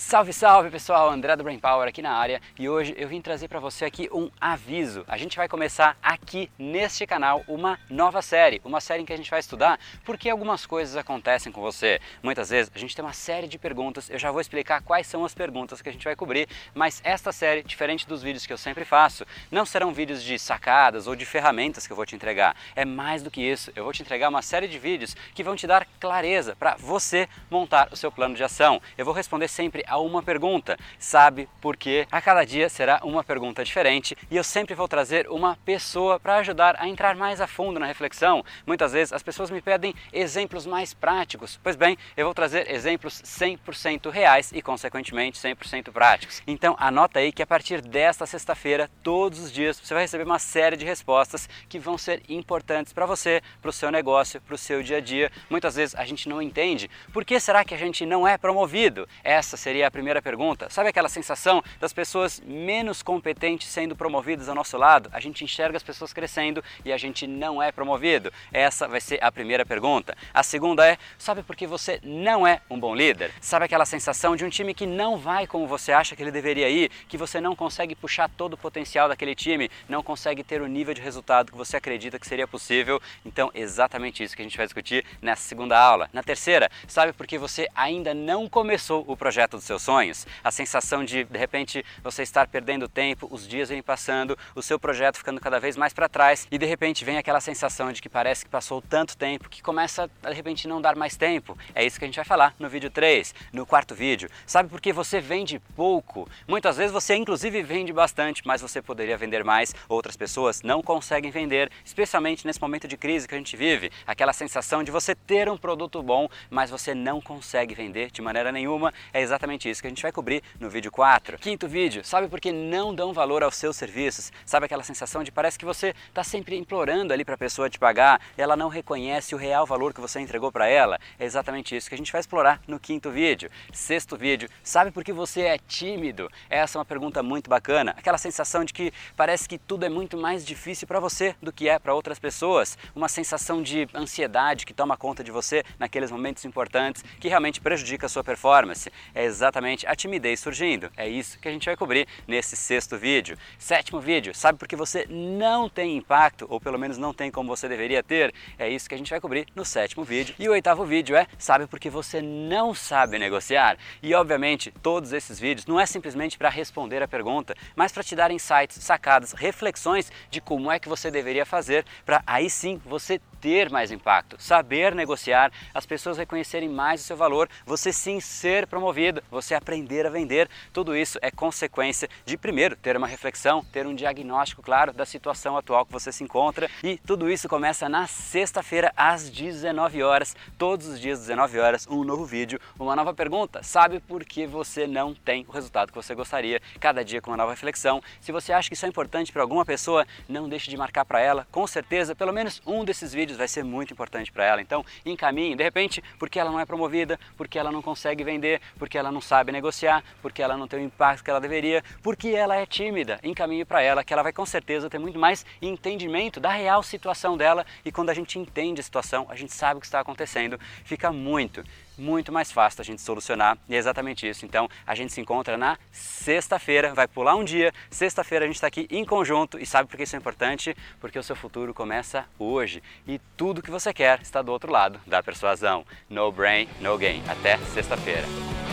Salve, salve pessoal, André do Brain Power aqui na área e hoje eu vim trazer para você aqui um aviso. A gente vai começar aqui neste canal uma nova série, uma série em que a gente vai estudar por que algumas coisas acontecem com você. Muitas vezes a gente tem uma série de perguntas, eu já vou explicar quais são as perguntas que a gente vai cobrir, mas esta série, diferente dos vídeos que eu sempre faço, não serão vídeos de sacadas ou de ferramentas que eu vou te entregar. É mais do que isso, eu vou te entregar uma série de vídeos que vão te dar clareza para você montar o seu plano de ação. Eu vou responder sempre a uma pergunta. Sabe por quê? A cada dia será uma pergunta diferente e eu sempre vou trazer uma pessoa para ajudar a entrar mais a fundo na reflexão. Muitas vezes as pessoas me pedem exemplos mais práticos. Pois bem, eu vou trazer exemplos 100% reais e, consequentemente, 100% práticos. Então, anota aí que a partir desta sexta-feira, todos os dias, você vai receber uma série de respostas que vão ser importantes para você, para o seu negócio, para o seu dia a dia. Muitas vezes a gente não entende por que será que a gente não é promovido. Essa seria seria a primeira pergunta. Sabe aquela sensação das pessoas menos competentes sendo promovidas ao nosso lado? A gente enxerga as pessoas crescendo e a gente não é promovido. Essa vai ser a primeira pergunta. A segunda é: sabe por que você não é um bom líder? Sabe aquela sensação de um time que não vai como você acha que ele deveria ir, que você não consegue puxar todo o potencial daquele time, não consegue ter o nível de resultado que você acredita que seria possível? Então, exatamente isso que a gente vai discutir nessa segunda aula. Na terceira, sabe por que você ainda não começou o projeto do seus sonhos, a sensação de de repente você estar perdendo tempo, os dias vêm passando, o seu projeto ficando cada vez mais para trás e de repente vem aquela sensação de que parece que passou tanto tempo que começa a de repente não dar mais tempo. É isso que a gente vai falar no vídeo 3, no quarto vídeo. Sabe por que você vende pouco? Muitas vezes você inclusive vende bastante, mas você poderia vender mais. Outras pessoas não conseguem vender, especialmente nesse momento de crise que a gente vive. Aquela sensação de você ter um produto bom, mas você não consegue vender de maneira nenhuma. É exatamente exatamente isso que a gente vai cobrir no vídeo 4. Quinto vídeo, sabe por que não dão valor aos seus serviços? Sabe aquela sensação de parece que você está sempre implorando ali para a pessoa te pagar ela não reconhece o real valor que você entregou para ela? É exatamente isso que a gente vai explorar no quinto vídeo. Sexto vídeo, sabe por que você é tímido? Essa é uma pergunta muito bacana. Aquela sensação de que parece que tudo é muito mais difícil para você do que é para outras pessoas. Uma sensação de ansiedade que toma conta de você naqueles momentos importantes que realmente prejudica a sua performance. É exatamente a timidez surgindo. É isso que a gente vai cobrir nesse sexto vídeo. Sétimo vídeo, sabe por que você não tem impacto, ou pelo menos não tem como você deveria ter? É isso que a gente vai cobrir no sétimo vídeo. E o oitavo vídeo é, sabe por que você não sabe negociar? E obviamente, todos esses vídeos não é simplesmente para responder a pergunta, mas para te dar insights, sacadas, reflexões de como é que você deveria fazer para aí sim você ter mais impacto, saber negociar, as pessoas reconhecerem mais o seu valor, você sim ser promovido, você aprender a vender. Tudo isso é consequência de, primeiro, ter uma reflexão, ter um diagnóstico claro da situação atual que você se encontra. E tudo isso começa na sexta-feira, às 19 horas. Todos os dias, 19 horas, um novo vídeo, uma nova pergunta. Sabe por que você não tem o resultado que você gostaria? Cada dia com uma nova reflexão. Se você acha que isso é importante para alguma pessoa, não deixe de marcar para ela. Com certeza, pelo menos um desses vídeos vai ser muito importante para ela. Então, encaminhe. De repente, porque ela não é promovida, porque ela não consegue vender, porque ela não sabe negociar, porque ela não tem o impacto que ela deveria, porque ela é tímida. Encaminhe para ela que ela vai com certeza ter muito mais entendimento da real situação dela e quando a gente entende a situação, a gente sabe o que está acontecendo, fica muito muito mais fácil a gente solucionar e é exatamente isso. Então a gente se encontra na sexta-feira, vai pular um dia, sexta-feira a gente está aqui em conjunto e sabe por que isso é importante? Porque o seu futuro começa hoje e tudo que você quer está do outro lado da persuasão. No brain, no gain. Até sexta-feira.